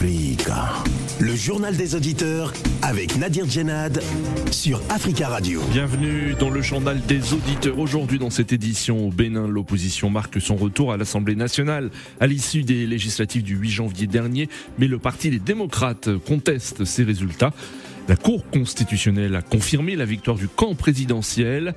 Le journal des auditeurs avec Nadir Djenad sur Africa Radio. Bienvenue dans le journal des auditeurs. Aujourd'hui, dans cette édition au Bénin, l'opposition marque son retour à l'Assemblée nationale à l'issue des législatives du 8 janvier dernier, mais le Parti des démocrates conteste ces résultats. La Cour constitutionnelle a confirmé la victoire du camp présidentiel.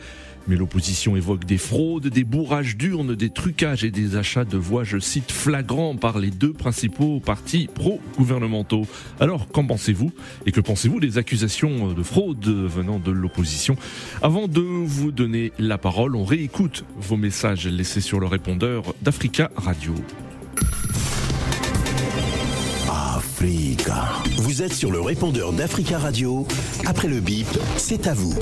Mais l'opposition évoque des fraudes, des bourrages d'urnes, des trucages et des achats de voix, je cite, flagrants par les deux principaux partis pro-gouvernementaux. Alors, qu'en pensez-vous Et que pensez-vous des accusations de fraude venant de l'opposition? Avant de vous donner la parole, on réécoute vos messages laissés sur le répondeur d'Africa Radio. Africa. Vous êtes sur le répondeur d'Africa Radio. Après le bip, c'est à vous.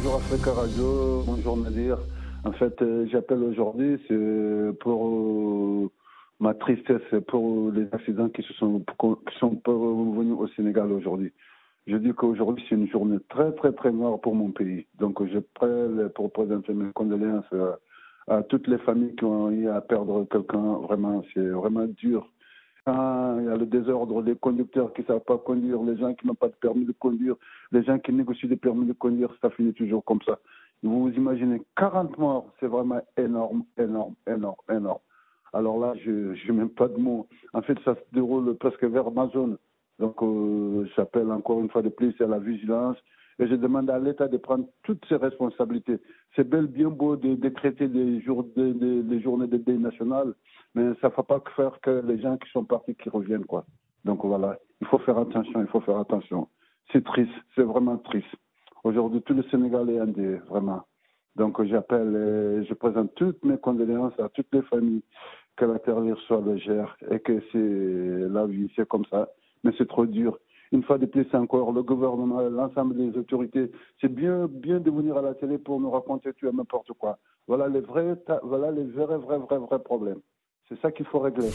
Bonjour Africa Radio, bonjour Nadir. En fait, euh, j'appelle aujourd'hui pour euh, ma tristesse pour les accidents qui se sont qui sont venus au Sénégal aujourd'hui. Je dis qu'aujourd'hui c'est une journée très très très noire pour mon pays. Donc je prie pour présenter mes condoléances à toutes les familles qui ont eu à perdre quelqu'un. Vraiment, c'est vraiment dur il y a le désordre, les conducteurs qui ne savent pas conduire, les gens qui n'ont pas de permis de conduire, les gens qui négocient des permis de conduire, ça finit toujours comme ça. Vous vous imaginez 40 morts, c'est vraiment énorme, énorme, énorme, énorme. Alors là, je n'ai même pas de mots. En fait, ça se déroule presque vers ma zone. Donc, euh, j'appelle encore une fois de plus à la vigilance et je demande à l'État de prendre toutes ses responsabilités. C'est bel bien beau de décréter des, journées de deuil national, mais ça ne faut pas faire que les gens qui sont partis qui reviennent. quoi. Donc voilà, il faut faire attention, il faut faire attention. C'est triste, c'est vraiment triste. Aujourd'hui, tout le Sénégal est indé, vraiment. Donc j'appelle et je présente toutes mes condoléances à toutes les familles, que la terre soit légère et que la vie, c'est comme ça. Mais c'est trop dur une fois de plus encore, le gouvernement, l'ensemble des autorités, c'est bien, bien de venir à la télé pour nous raconter tu n'importe quoi. Voilà les vrais, voilà les vrais, vrais, vrais, vrais problèmes. C'est ça qu'il faut régler.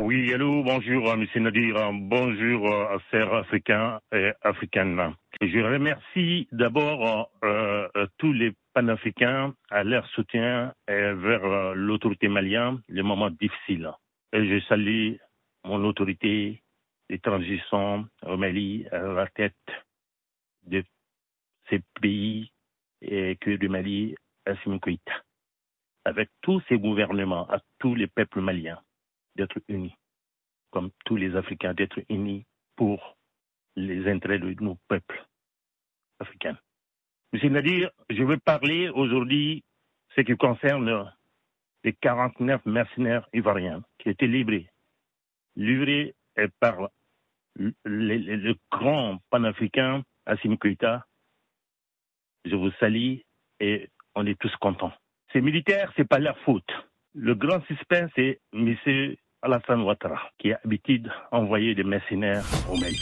Oui, allô, bonjour, M. Nadir, bonjour à Serre africains et africaines. Je remercie d'abord euh, euh, tous les panafricains à leur soutien vers euh, l'autorité malienne, les moments difficiles. Et je salue mon autorité les transitions au Mali à la tête de ces pays et que du Mali à Koïta, avec tous ces gouvernements, à tous les peuples maliens, d'être unis, comme tous les Africains, d'être unis pour les intérêts de nos peuples africains. Nadir, je veux parler aujourd'hui ce qui concerne les 49 mercenaires ivoiriens qui étaient livrés, livrés par le, grand panafricain Assim Koïta, je vous salue et on est tous contents. Ces militaires, c'est pas leur faute. Le grand suspect, c'est M. Alassane Ouattara, qui a l'habitude d'envoyer des mercenaires au Mali.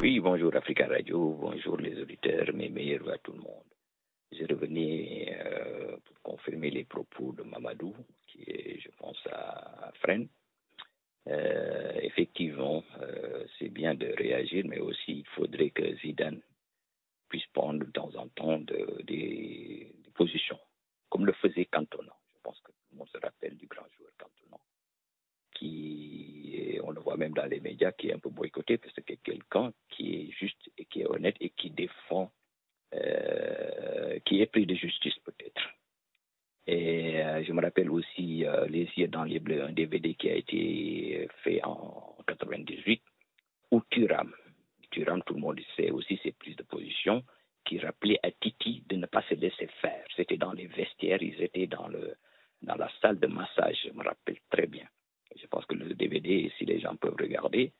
Oui, bonjour Africa Radio, bonjour les auditeurs, mes meilleurs à tout le monde. Je revenais euh, pour confirmer les propos de Mamadou, qui est, je pense, à Fresnes. Euh, effectivement, euh, c'est bien de réagir, mais aussi il faudrait que Zidane puisse prendre de temps en temps des, positions, comme le faisait Cantona. Je pense que tout le monde se rappelle du grand joueur Cantona, qui, on le voit même dans les médias, qui est un peu boycotté parce que quelqu'un qui est juste et qui est honnête et qui défend, euh, qui est pris de justice peut-être. Et euh, je me rappelle aussi euh, Les yeux dans les bleus, un DVD qui a été fait en 98, où Turam, Turam, tout le monde sait aussi ses prises de position, qui rappelait à Titi de ne pas se laisser faire. C'était dans les vestiaires, ils étaient dans, le, dans la salle de massage, je me rappelle très bien. Je pense que le DVD, si les gens peuvent regarder,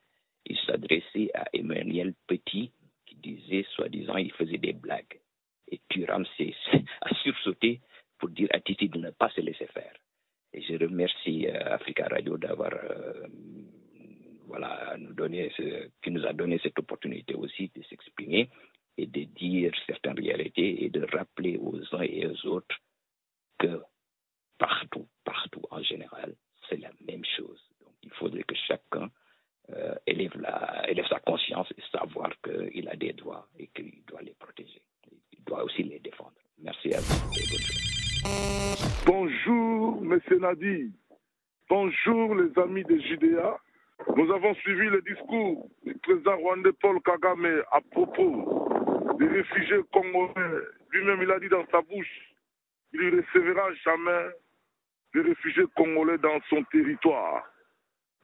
il s'adressait à Emmanuel Petit, qui disait, soi-disant, il faisait des blagues. Et Turam a sursauté pour dire à Titi de ne pas se laisser faire. Et je remercie euh, Africa Radio d'avoir euh, voilà, nous donné ce, qui nous a donné cette opportunité aussi de s'exprimer et de dire certaines réalités et de rappeler aux uns et aux autres que partout, partout en général, c'est la même chose. Donc il faudrait que chacun euh, élève, la, élève sa conscience et savoir qu'il a des droits et qu'il doit les protéger. Il doit aussi les défendre. Journée. Bonjour, les amis des JDA. Nous avons suivi le discours du président rwandais Paul Kagame à propos des réfugiés congolais. Lui-même, il a dit dans sa bouche qu'il ne recevra jamais des réfugiés congolais dans son territoire.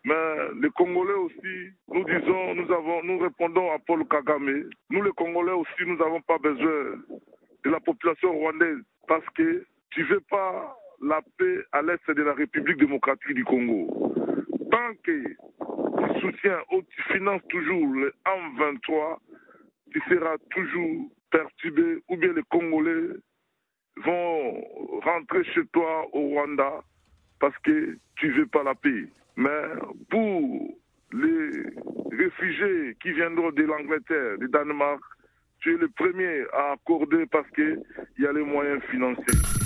Mais les Congolais aussi, nous disons, nous avons, nous répondons à Paul Kagame. Nous les Congolais aussi, nous n'avons pas besoin de la population rwandaise parce que tu ne veux pas la paix à l'est de la République démocratique du Congo. Tant que tu soutiens ou tu finances toujours le M23, tu seras toujours perturbé ou bien les Congolais vont rentrer chez toi au Rwanda parce que tu veux pas la paix. Mais pour les réfugiés qui viendront de l'Angleterre, du Danemark, tu es le premier à accorder parce qu'il y a les moyens financiers.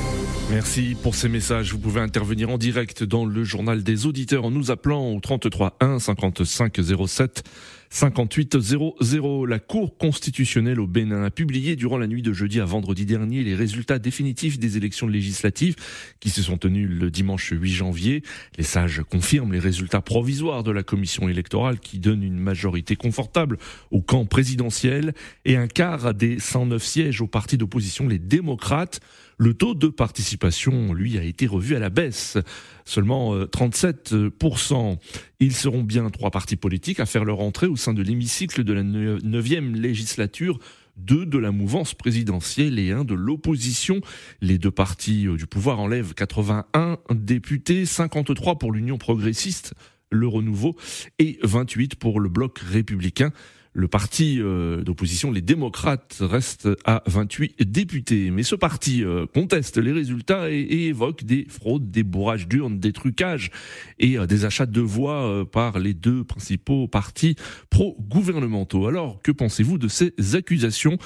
Merci pour ces messages. Vous pouvez intervenir en direct dans le journal des auditeurs en nous appelant au 33 1 55 07 58 00. La Cour constitutionnelle au Bénin a publié durant la nuit de jeudi à vendredi dernier les résultats définitifs des élections législatives qui se sont tenues le dimanche 8 janvier. Les sages confirment les résultats provisoires de la commission électorale qui donne une majorité confortable au camp présidentiel et un quart des 109 sièges au parti d'opposition, les démocrates. Le taux de participation, lui, a été revu à la baisse. Seulement 37%. Ils seront bien trois partis politiques à faire leur entrée au sein de l'hémicycle de la neuvième législature deux de la mouvance présidentielle et un de l'opposition. Les deux partis du pouvoir enlèvent 81 députés, 53 pour l'Union progressiste, le Renouveau, et 28 pour le bloc républicain. Le parti euh, d'opposition, les démocrates, reste à 28 députés. Mais ce parti euh, conteste les résultats et, évoque des fraudes, des bourrages d'urnes, des trucages et euh, des achats de voix par les deux principaux partis pro-gouvernementaux. Alors, que pensez-vous de ces accusations?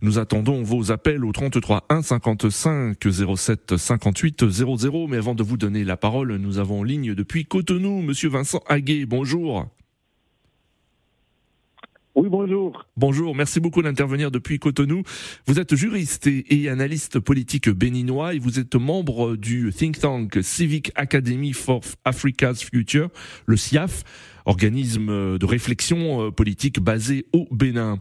Nous attendons vos appels au 33 1 55 07 58 00. Mais avant de vous donner la parole, nous avons en ligne depuis Cotonou, Monsieur Vincent Haguet. Bonjour. Oui, bonjour. Bonjour, merci beaucoup d'intervenir depuis Cotonou. Vous êtes juriste et, analyste politique béninois et vous êtes membre du think tank Civic Academy for Africa's Future, le CIAF, organisme de réflexion euh, politique basé au Bénin.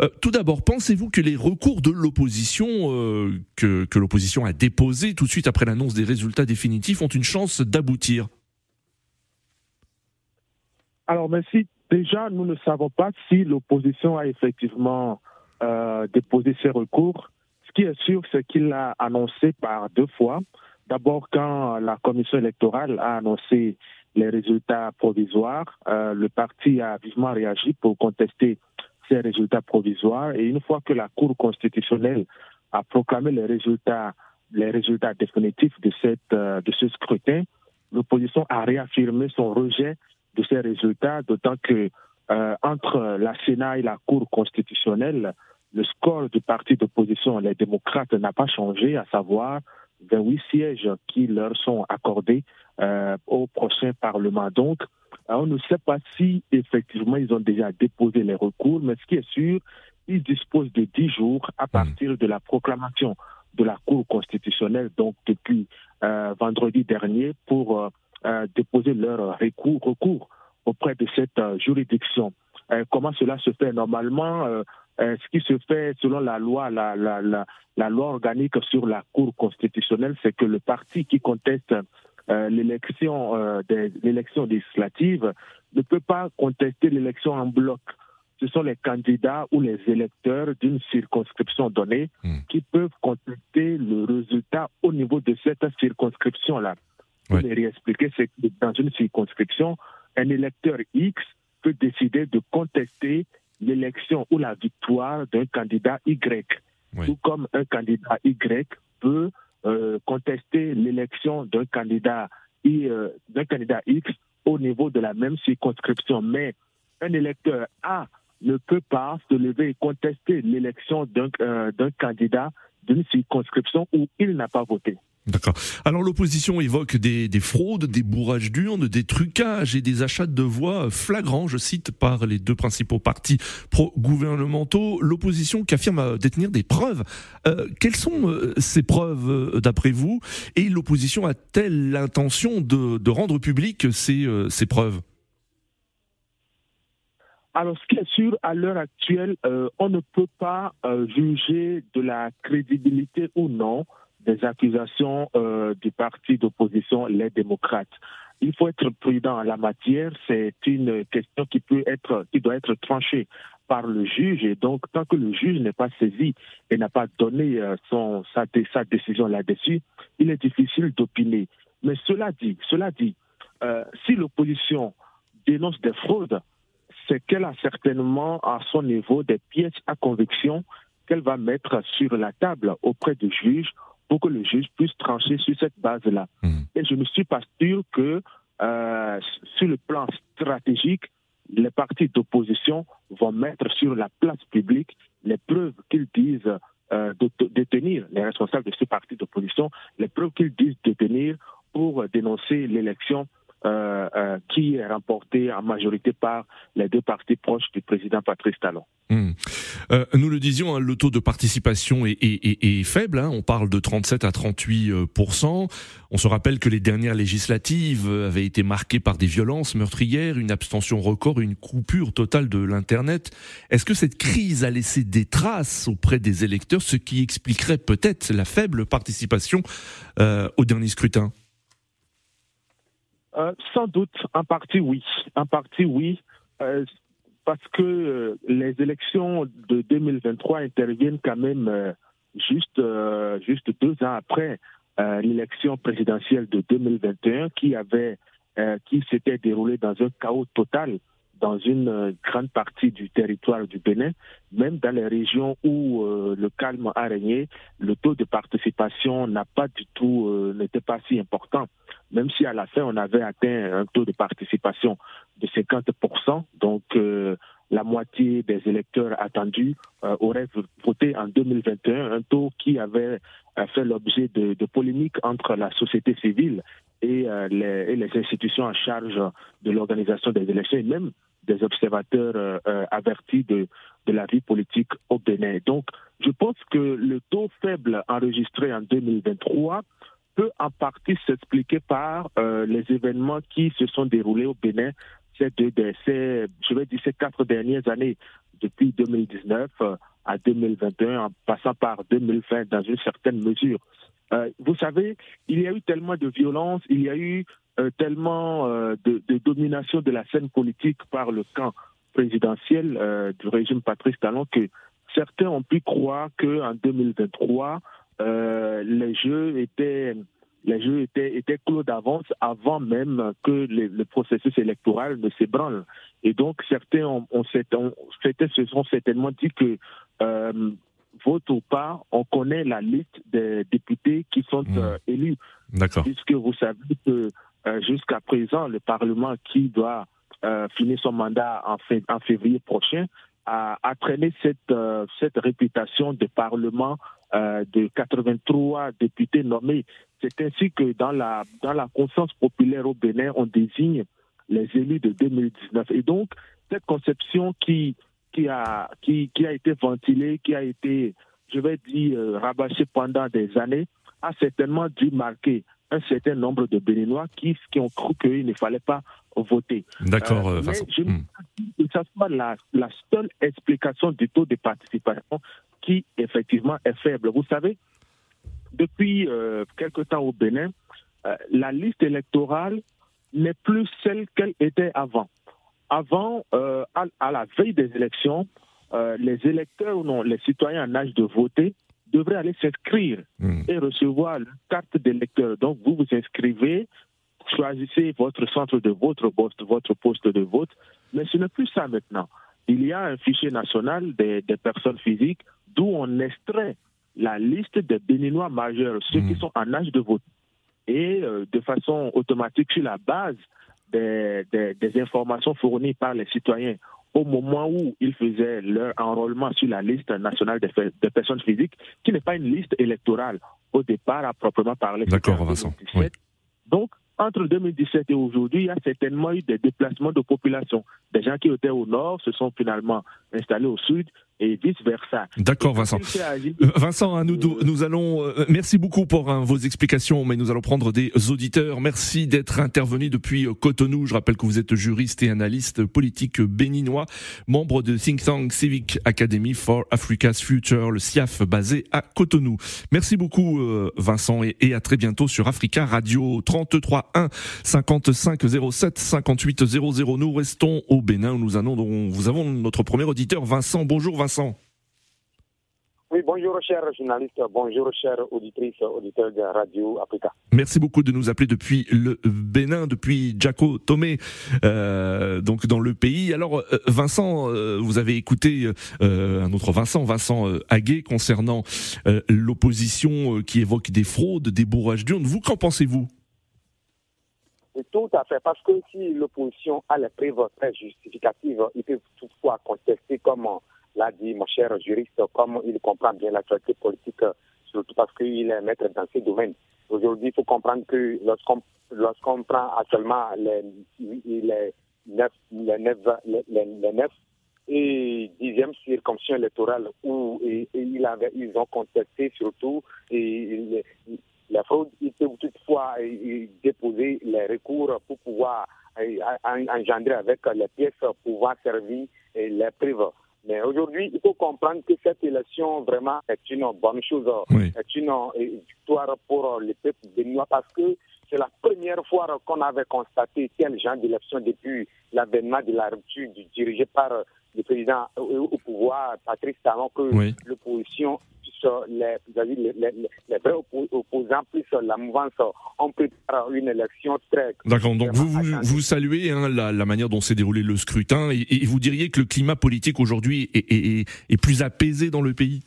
Euh, tout d'abord, pensez-vous que les recours de l'opposition euh, que, que l'opposition a déposés tout de suite après l'annonce des résultats définitifs ont une chance d'aboutir? Alors merci Déjà, nous ne savons pas si l'opposition a effectivement euh, déposé ses recours. Ce qui est sûr, c'est qu'il l'a annoncé par deux fois. D'abord, quand la commission électorale a annoncé les résultats provisoires, euh, le parti a vivement réagi pour contester ces résultats provisoires. Et une fois que la Cour constitutionnelle a proclamé les résultats, les résultats définitifs de, cette, euh, de ce scrutin, l'opposition a réaffirmé son rejet de ces résultats, d'autant que euh, entre la Sénat et la Cour constitutionnelle, le score du parti d'opposition, les démocrates, n'a pas changé, à savoir 28 sièges qui leur sont accordés euh, au prochain Parlement. Donc, on ne sait pas si effectivement ils ont déjà déposé les recours, mais ce qui est sûr, ils disposent de 10 jours à mmh. partir de la proclamation de la Cour constitutionnelle, donc depuis euh, vendredi dernier, pour euh, déposer leur recours, recours auprès de cette euh, juridiction. Euh, comment cela se fait? Normalement ce qui se fait selon la loi, la, la, la, la loi organique sur la Cour constitutionnelle, c'est que le parti qui conteste l'élection des l'élection législative ne peut pas contester l'élection en bloc. Ce sont les candidats ou les électeurs d'une circonscription donnée hmm. qui peuvent contester le résultat au niveau de cette circonscription-là. Pour les réexpliquer, c'est que dans une circonscription, un électeur X peut décider de contester l'élection ou la victoire d'un candidat Y. Tout comme un candidat Y peut euh, contester l'élection d'un candidat, euh, d'un candidat X au niveau de la même circonscription. Mais un électeur A ne peut pas se lever et contester l'élection d'un euh, candidat d'une circonscription où il n'a pas voté. Alors l'opposition évoque des, fraudes, des bourrages d'urnes, des trucages et des achats de voix flagrants, je cite, par les deux principaux partis pro-gouvernementaux. L'opposition qui affirme détenir des preuves. Euh, quelles sont euh, ces preuves euh, d'après vous? Et l'opposition a-t-elle l'intention de, rendre publiques ces preuves? Alors, ce qui est sûr, à l'heure actuelle, on ne peut pas juger de la crédibilité ou non des accusations euh, du parti d'opposition, les démocrates. Il faut être prudent en la matière. C'est une question qui peut être, qui doit être tranchée par le juge. Et donc, tant que le juge n'est pas saisi et n'a pas donné euh, son, sa, sa décision là-dessus, il est difficile d'opiner. Mais cela dit, cela dit, euh, si l'opposition dénonce des fraudes, c'est qu'elle a certainement à son niveau des pièces à conviction qu'elle va mettre sur la table auprès du juge pour que le juge puisse trancher sur cette base-là. Mmh. Et je ne suis pas sûr que euh, sur le plan stratégique, les partis d'opposition vont mettre sur la place publique les preuves qu'ils disent euh, détenir, les responsables de ce parti d'opposition, les preuves qu'ils disent détenir pour dénoncer l'élection qui est remporté en majorité par les deux partis proches du président Patrice Talon. Hmm. Euh, nous le disions, hein, le taux de participation est, est, est, faible. Hein. on parle de 37 à 38 On se rappelle que les dernières législatives avaient été marquées par des violences meurtrières, une abstention record, une coupure totale de l'internet. Est-ce que cette crise a laissé des traces auprès des électeurs, ce qui expliquerait peut-être la faible participation au dernier scrutin? Euh, sans doute, en partie oui. En partie oui, euh, parce que euh, les élections de 2023 interviennent quand même juste, juste deux ans après l'élection présidentielle de 2021 qui avait qui s'était déroulée dans un chaos total dans une grande partie du territoire du Bénin, même dans les régions où le calme a régné, le taux de participation n'a pas du tout n'était pas si important. Même si à la fin on avait atteint un taux de participation de 50%, donc euh, la moitié des électeurs attendus euh, auraient voté en 2021, un taux qui avait euh, fait l'objet de, de, polémiques entre la société civile et, les, institutions en charge de l'organisation des élections, même des observateurs avertis de, de la vie politique au Bénin. Donc, je pense que le taux faible enregistré en 2023 peut en partie s'expliquer par euh, les événements qui se sont déroulés au Bénin ces deux, ces, je vais dire ces quatre dernières années, depuis 2019 euh, à 2021, en passant par 2020 dans une certaine mesure. Euh, vous savez, il y a eu tellement de violence, il y a eu tellement de, de, domination de la scène politique par le camp présidentiel du régime Patrice Talon que certains ont pu croire qu'en 2023, euh, les jeux étaient les jeux étaient, étaient clos d'avance avant même que le, processus électoral ne s'ébranle. Et donc, certains ont, ont, se sont certainement dit que, euh, vote ou pas, on connaît la liste des députés qui sont mmh. euh, élus. D'accord. Puisque vous savez que jusqu'à présent, le Parlement qui doit finir son mandat en, février prochain a, a traîné cette, cette réputation de Parlement euh, de 83 députés nommés. C'est ainsi que dans la, conscience populaire au Bénin, on désigne les élus de 2019. Et donc, cette conception qui, a, qui, a été ventilée, qui a été, je vais dire, euh, rabâchée pendant des années, a certainement dû marquer un certain nombre de Béninois qui, qui ont cru qu'il ne fallait pas voter. D'accord, euh, mais je ne hmm. que ce soit la, la seule explication du taux de participation qui effectivement est faible. Vous savez, depuis euh, quelque temps au Bénin, euh, la liste électorale n'est plus celle qu'elle était avant. Avant, euh, à, la veille des élections, les électeurs ou non, les citoyens en âge de voter devraient aller s'inscrire hmm. et recevoir une carte d'électeur. Donc, vous vous inscrivez, choisissez votre centre de vote, votre poste de vote, mais ce n'est plus ça maintenant. Il y a un fichier national des personnes physiques d'où on extrait la liste des Béninois majeurs, ceux qui hmm. sont en âge de vote. Et euh, de façon automatique, sur la base des, des, informations fournies par les citoyens, au moment où ils faisaient leur enrôlement sur la liste nationale des, personnes physiques, qui n'est pas une liste électorale au départ à proprement parler. D'accord, Vincent. Donc, entre 2017 et aujourd'hui, il y a certainement eu des déplacements de population. Des gens qui étaient au nord se sont finalement installés au sud et vice-versa. D'accord, Vincent. Euh, Vincent, hein, nous, nous allons. Euh, merci beaucoup pour hein, vos explications, mais nous allons prendre des auditeurs. Merci d'être intervenu depuis euh, Cotonou. Je rappelle que vous êtes juriste et analyste politique béninois, membre de think tank Civic Academy for Africa's Future, le CIAF basé à Cotonou. Merci beaucoup, Vincent, et, et, à très bientôt sur Africa Radio 33 1 55 07 58 00. Nous restons au Bénin. Où nous allons, nous avons notre premier auditeur, Vincent. Bonjour, Vincent. Oui, bonjour chers journalistes, bonjour chers auditrices, auditeurs de Radio Africa. Merci beaucoup de nous appeler depuis le Bénin, depuis Jaco Tomé, euh, donc dans le pays. Alors euh, Vincent, euh, vous avez écouté un autre Vincent, Vincent Aguet, concernant l'opposition qui évoque des fraudes, des bourrages d'urnes. Vous, qu'en pensez-vous? Tout à fait, parce que si l'opposition a les preuves très justificatives, il peut toutefois contester comment l'a dit mon cher juriste, comme il comprend bien l'actualité politique, surtout parce qu'il est maître dans ces domaines. Aujourd'hui, il faut comprendre que lorsqu'on lorsqu'on prend actuellement les, les, neuf, les, neuf, et dixième circonscription électorale où il avait, ils ont contesté surtout et, la fraude, il peut toutefois déposer les recours pour pouvoir engendrer avec les pièces pouvoir servir les preuves. Mais aujourd'hui, il faut comprendre que cette élection vraiment est une bonne chose, est une victoire pour le peuple béninois parce que c'est la première fois qu'on avait constaté tel genre d'élection depuis l'avènement de la rupture dirigée par le président au pouvoir, Patrice Talon, que l'opposition les, les, les, vrais opposants plus la mouvance on prépare une élection très. D'accord. Donc vous, vous, saluez hein, la, la, manière dont s'est déroulé le scrutin et, vous diriez que le climat politique aujourd'hui est, est, est, plus apaisé dans le pays?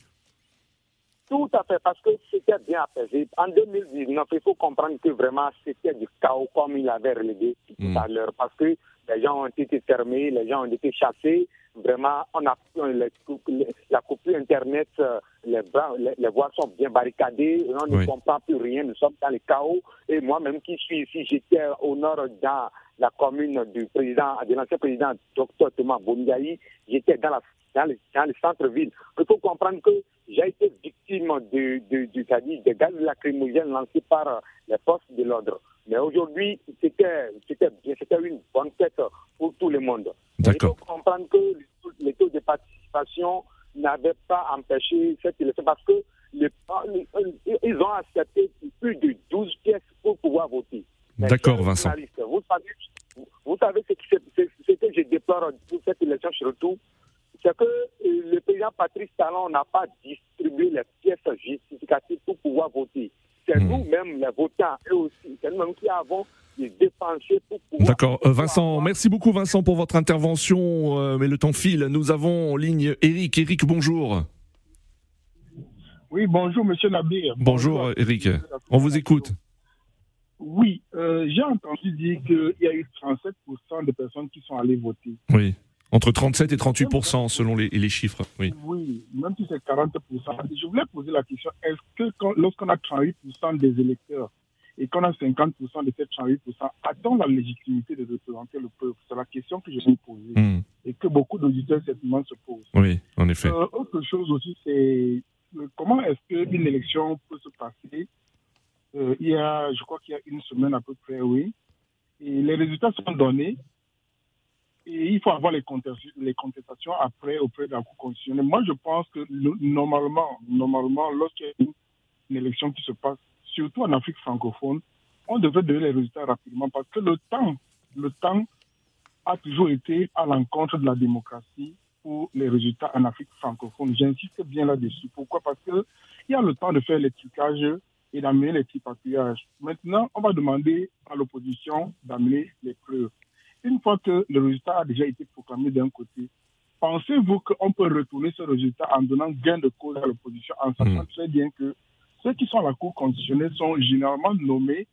Tout à fait, parce que c'était bien apaisé. En 2019, il faut comprendre que vraiment c'était du chaos comme il avait relégué tout hmm. à l'heure, parce que les gens ont été fermés, les gens ont été chassés. Vraiment, on a la coupure Internet, euh, les, les, voies sont bien barricadées, on ne comprend plus rien, nous sommes dans le chaos. Et moi-même qui suis ici, j'étais au nord dans la commune du président, de l'ancien président Dr Thomas Bondiaï, j'étais dans, la, dans le, dans le centre-ville. Il faut comprendre que j'ai été victime de, de, de, de gaz lacrymogènes lancés par les forces de l'ordre. Mais aujourd'hui, c'était une bonne tête pour tout le monde. Il faut comprendre que les taux de participation n'avaient pas empêché cette élection parce que les, ils ont accepté plus de 12 pièces pour pouvoir voter. D'accord, Vincent. Vous savez, vous savez ce, que je déplore pour cette élection surtout, c'est que le président Patrice Talon n'a pas distribué les pièces justificatives pour pouvoir voter. C'est hmm. nous-mêmes, les votants, eux aussi, c'est nous-mêmes qui avons dépensé pour pouvoir. D'accord. Euh, Vincent, merci beaucoup, Vincent, pour votre intervention. Euh, mais le temps file. Nous avons en ligne Eric. Eric, bonjour. Oui, bonjour, monsieur Nabir. Bonjour, Eric. On vous écoute. Oui, euh, j'ai entendu dire qu'il y a eu 37% de personnes qui sont allées voter. Oui. Entre 37 et 38 selon les, les, chiffres. Oui. oui, même si c'est 40 Je voulais poser la question est-ce que lorsqu'on a 38 des électeurs et qu'on a 50% de ces 38 a-t-on la légitimité de représenter le peuple? C'est la question que je me poser hmm. et que beaucoup d'auditeurs certainement se posent. Oui, en effet. Euh, autre chose aussi, c'est euh, comment est-ce qu'une élection peut se passer? Euh, Il y a, je crois qu'il y a une semaine à peu près, oui. Et les résultats sont donnés et il faut avoir les contestations, après auprès de la Cour constitutionnelle. Moi, je pense que normalement, normalement lorsqu'il y a une, élection qui se passe, surtout en Afrique francophone, on devrait donner les résultats rapidement parce que le temps, le temps a toujours été à l'encontre de la démocratie pour les résultats en Afrique francophone. J'insiste bien là-dessus. Pourquoi? Parce qu'il y a le temps de faire les trucages et d'amener les tripatouillages. Maintenant, on va demander à l'opposition d'amener les preuves. Une fois que le résultat a déjà été proclamé d'un côté, pensez-vous qu'on peut retourner ce résultat en donnant gain de cause à l'opposition, en sachant hmm. très bien que ceux qui sont à la Cour constitutionnelle sont généralement nommés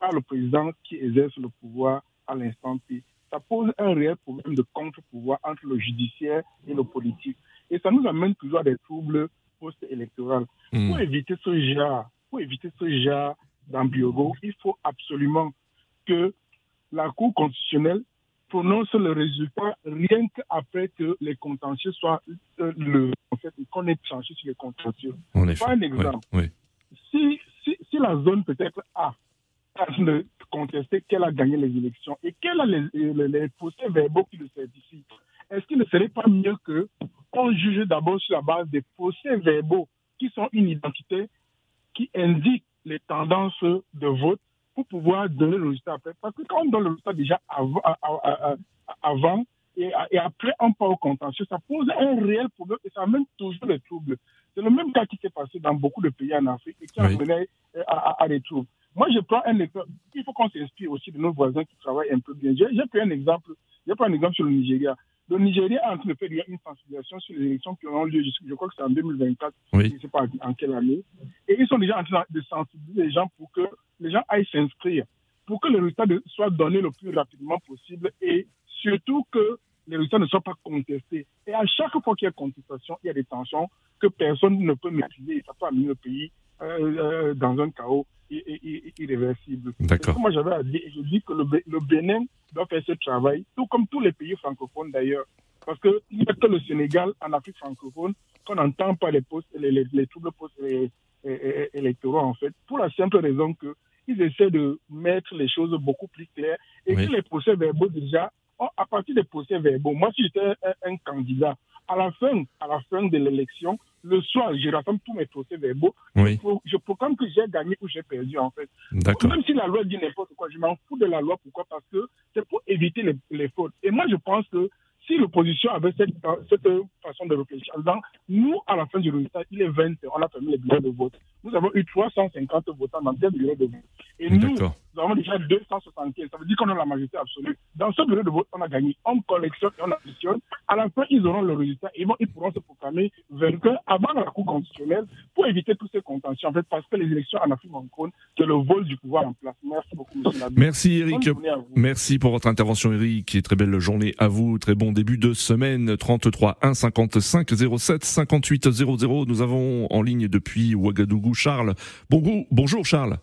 par le président qui exerce le pouvoir à l'instant T. ça pose un réel problème de contre-pouvoir entre le judiciaire et le politique. Et ça nous amène toujours à des troubles post-électoraux. Hmm. Pour éviter ce genre, pour éviter ce genre d'ambiogo, il faut absolument que la Cour constitutionnelle prononce le résultat rien qu'après que les contentieux soient euh, le, en fait, qu'on ait tranché sur les contentieux. Pas un exemple. Si, si, si la zone peut-être A de contester qu'elle a gagné les élections et qu'elle a les, les, les procès verbaux qui le certifient, est-ce qu'il ne serait pas mieux que on juge d'abord sur la base des procès verbaux qui sont une identité qui indique les tendances de vote pour pouvoir donner le résultat après. Parce que quand on donne le résultat déjà avant, avant et, et après on part au contentieux, ça pose un réel problème et ça amène toujours des troubles. C'est le même cas qui s'est passé dans beaucoup de pays en Afrique et qui a mené euh, à, à- à des troubles. Moi, je prends un exemple. Il faut qu'on s'inspire aussi de nos voisins qui travaillent un peu bien. J'ai pris un exemple. J'ai pris un exemple sur le Nigeria. Le Nigeria est en train de faire une sensibilisation sur les élections qui auront lieu, je, crois que c'est en 2024, Oui. je ne sais pas en quelle année. Et ils sont déjà en train de sensibiliser les gens pour que les gens aillent s'inscrire, pour que le résultat soit donné le plus rapidement possible et surtout que les résultats ne soient pas contestés. Et à chaque fois qu'il y a contestation, il y a des tensions que personne ne peut maîtriser et ça peut amener le pays euh, euh, dans un chaos irréversible. D'accord. Que Moi, j'avais à dire, et je dis que le, le Bénin doit faire ce travail, tout comme tous les pays francophones d'ailleurs. Parce qu'il n'y a que le Sénégal, en Afrique francophone, qu'on n'entend pas les, postes, les, les, les troubles post-électoraux, en fait, pour la simple raison qu'ils essaient de mettre les choses beaucoup plus claires et Oui. que les procès verbaux, déjà, à partir des procès verbaux, moi, si j'étais un, un candidat, à la fin, à la fin de l'élection, le soir, je rassemble tous mes procès verbaux, Oui, je, proclame que j'ai gagné ou j'ai perdu, en fait. d'accord. Même si la loi dit n'importe quoi, je m'en fous de la loi. Pourquoi? Parce que c'est pour éviter les, les fautes. Et moi, je pense que si l'opposition avait cette, cette façon de réfléchir, en disant, nous, à la fin du résultat, il est 20 heures, on a fermé les bureaux de vote. Nous avons eu 350 votants dans tel bureau de vote. Et nous, avons déjà 275. Ça veut dire qu'on a la majorité absolue. Dans ce bureau de vote, on a gagné. On collectionne et on additionne. À la fin, ils auront le résultat. Et bon, ils pourront se proclamer vainqueurs avant la Cour constitutionnelle pour éviter tous ces contentieux. En fait, parce que les élections en Afrique francophone, c'est le vol du pouvoir en place. Merci beaucoup, M. Nabi. Merci Eric. Merci pour votre intervention Eric et très belle journée à vous. Très bon début de semaine. 33 1 55 07 58 00. Nous avons en ligne depuis Ouagadougou Charles. Bonjour, bonjour Charles.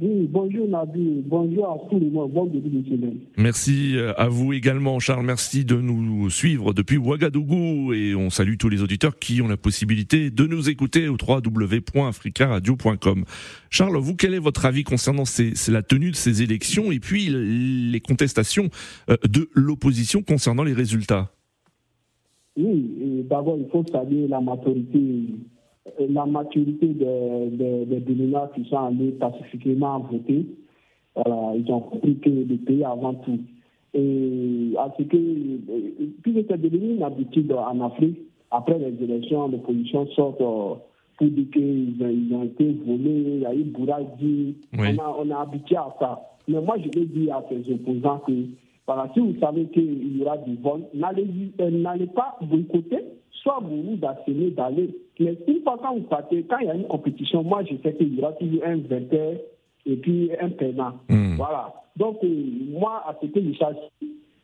Oui, bonjour Nabi, bonjour à tout le monde, bon début de semaine. Merci euh, à vous également Charles. Merci de nous suivre depuis Ouagadougou et on salue tous les auditeurs qui ont la possibilité de nous écouter au www.africaradio.com. Charles, vous, quel est votre avis concernant ces, la tenue de ces élections et puis les contestations euh, de l'opposition concernant les résultats? Oui, d'abord il faut saluer la maturité, la maturité des, des, des Béninois qui sont allés pacifiquement voter. Voilà, ils ont compris que le pays avant tout. Et à ce que, euh, puis c'est devenu une habitude en Afrique, après les élections, l'opposition sort euh, pour dire qu'ils ont, été volés, il y a eu Oui. a, on a habitué à ça. Mais moi, je vais dire à ces opposants que, voilà, si vous savez qu'il y aura du vol, n'allez euh, n'allez pas boycotter, soit vous vous asseyez d'aller. Mais une fois quand vous partez, quand il y a une compétition, moi, je sais qu'il y aura toujours un vainqueur et puis un perdant. Hmm. Voilà. Donc, euh, moi, à ce que je cherche,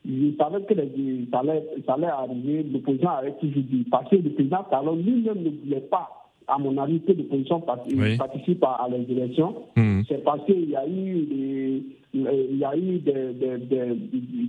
je savais que les- ça, allait, ça allait arriver, l'opposition avait toujours dit, parce que le président Talon lui-même ne voulait pas, à mon avis, que l'opposition part- Oui. participe à, à les élections. Hmm. C'est parce qu'il y a eu des, il y a eu des, des, des,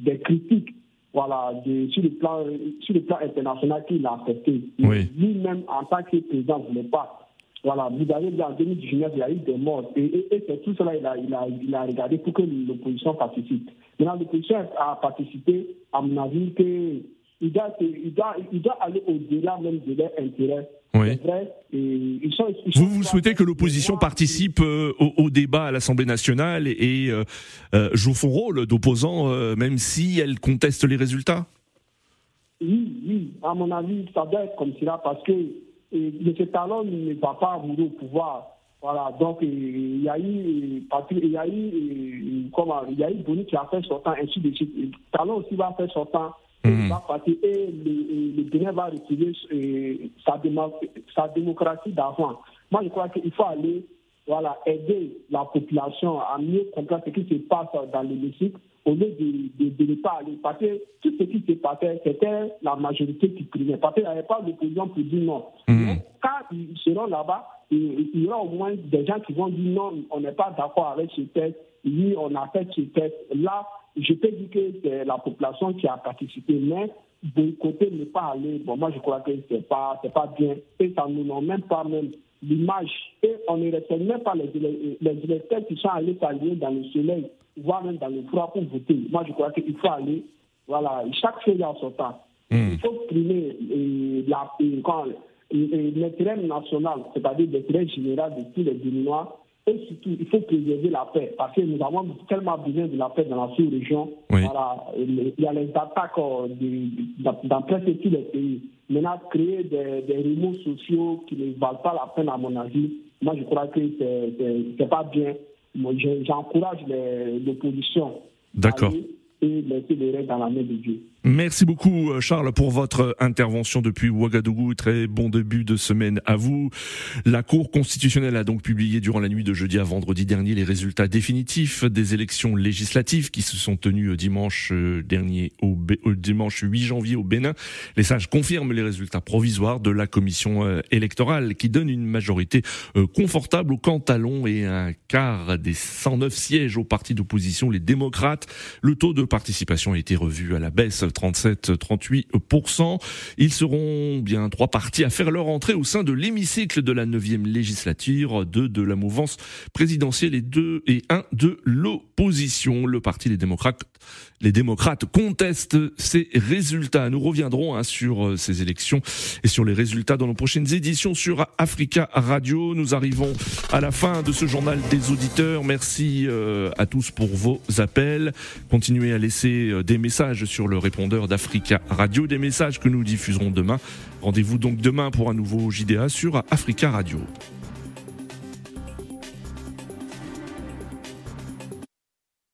des critiques voilà, de- sur, le plan, sur le plan international qu'il a accepté. Oui. Lui-même, en tant que président, ne voulait pas. Voilà, vous avez dit en 2019, il y a eu des morts. Et, et- et c'est tout cela, il a, il, a, il a regardé pour que l'opposition participe. Maintenant, l'opposition a participé, à mon avis, que il doit, il doit, il doit aller au-delà même de leur intérêt. Oui. C'est vrai. Et ils sont, ils sont Vous, vous souhaitez que l'opposition participe euh, au, au débat à l'Assemblée nationale et, et, euh, euh, joue son rôle d'opposant, euh, même si elle conteste les résultats? Oui, oui, à mon avis, ça doit être comme cela parce que M. Talon ne va pas arriver au pouvoir. Voilà, donc il y a eu, il y a eu, comment, il y a eu Boni qui a fait sortant, ainsi de suite. Talon aussi va faire sortant, Mhm. Il va partir et le, le Bénin va retrouver euh, sa, sa démocratie d'avant. Moi, je crois qu'il faut aller voilà, aider la population à mieux comprendre ce qui se passe dans l'hémicycle au lieu de, de, ne pas aller. Parce que tout ce qui s'est passé, c'était la majorité qui primait. Parce qu'il n'y avait pas d'opposition pour dire non. Mmh. quand ils seront là-bas, il y aura au moins des gens qui vont dire non, on n'est pas d'accord avec ce texte, oui, on a fait ce texte. Là, je peux dire que c'est la population qui a participé, mais de côté ne pas aller, bon, moi je crois que c'est pas, c'est pas bien. Et ça nous même pas même l'image. Et on ne respecte même pas les, les, électeurs qui sont allés s'allier dans le soleil, voire même dans le froid pour voter. Moi je crois qu'il faut aller, voilà, chaque chose en son temps. Hmm. Il faut primer l'intérêt national, c'est-à-dire l'intérêt général de tous les Béninois et surtout, il faut préserver la paix parce que nous avons tellement besoin de la paix dans la sous-région. Voilà, il y a les attaques euh, dans, presque tous les pays. Maintenant, créer des, des remous sociaux qui ne valent pas la peine, à mon avis, moi je crois que c'est pas bien. J'encourage l'opposition. D'accord. Et laisser les règles dans la main de Dieu. Merci beaucoup euh, Charles pour votre intervention depuis Ouagadougou. Très bon début de semaine à vous. La Cour constitutionnelle a donc publié durant la nuit de jeudi à vendredi dernier les résultats définitifs des élections législatives qui se sont tenues dimanche euh, dernier au, dimanche 8 janvier au Bénin. Les sages confirment les résultats provisoires de la commission euh, électorale qui donne une majorité confortable au Cantalon et un quart des 109 sièges au parti d'opposition les démocrates. Le taux de participation a été revu à la baisse 37-38%. Ils seront bien trois partis à faire leur entrée au sein de l'hémicycle de la 9e législature, deux de la mouvance présidentielle et deux et un de l'opposition. Le parti des démocrates, les démocrates contestent ces résultats. Nous reviendrons hein, sur euh, ces élections et sur les résultats dans nos prochaines éditions sur Africa Radio. Nous arrivons à la fin de ce journal des auditeurs. Merci euh, à tous pour vos appels. Continuez à laisser euh, des messages sur le répondeur d'Africa Radio, des messages que nous diffuserons demain. Rendez-vous donc demain pour un nouveau JDA sur Africa Radio.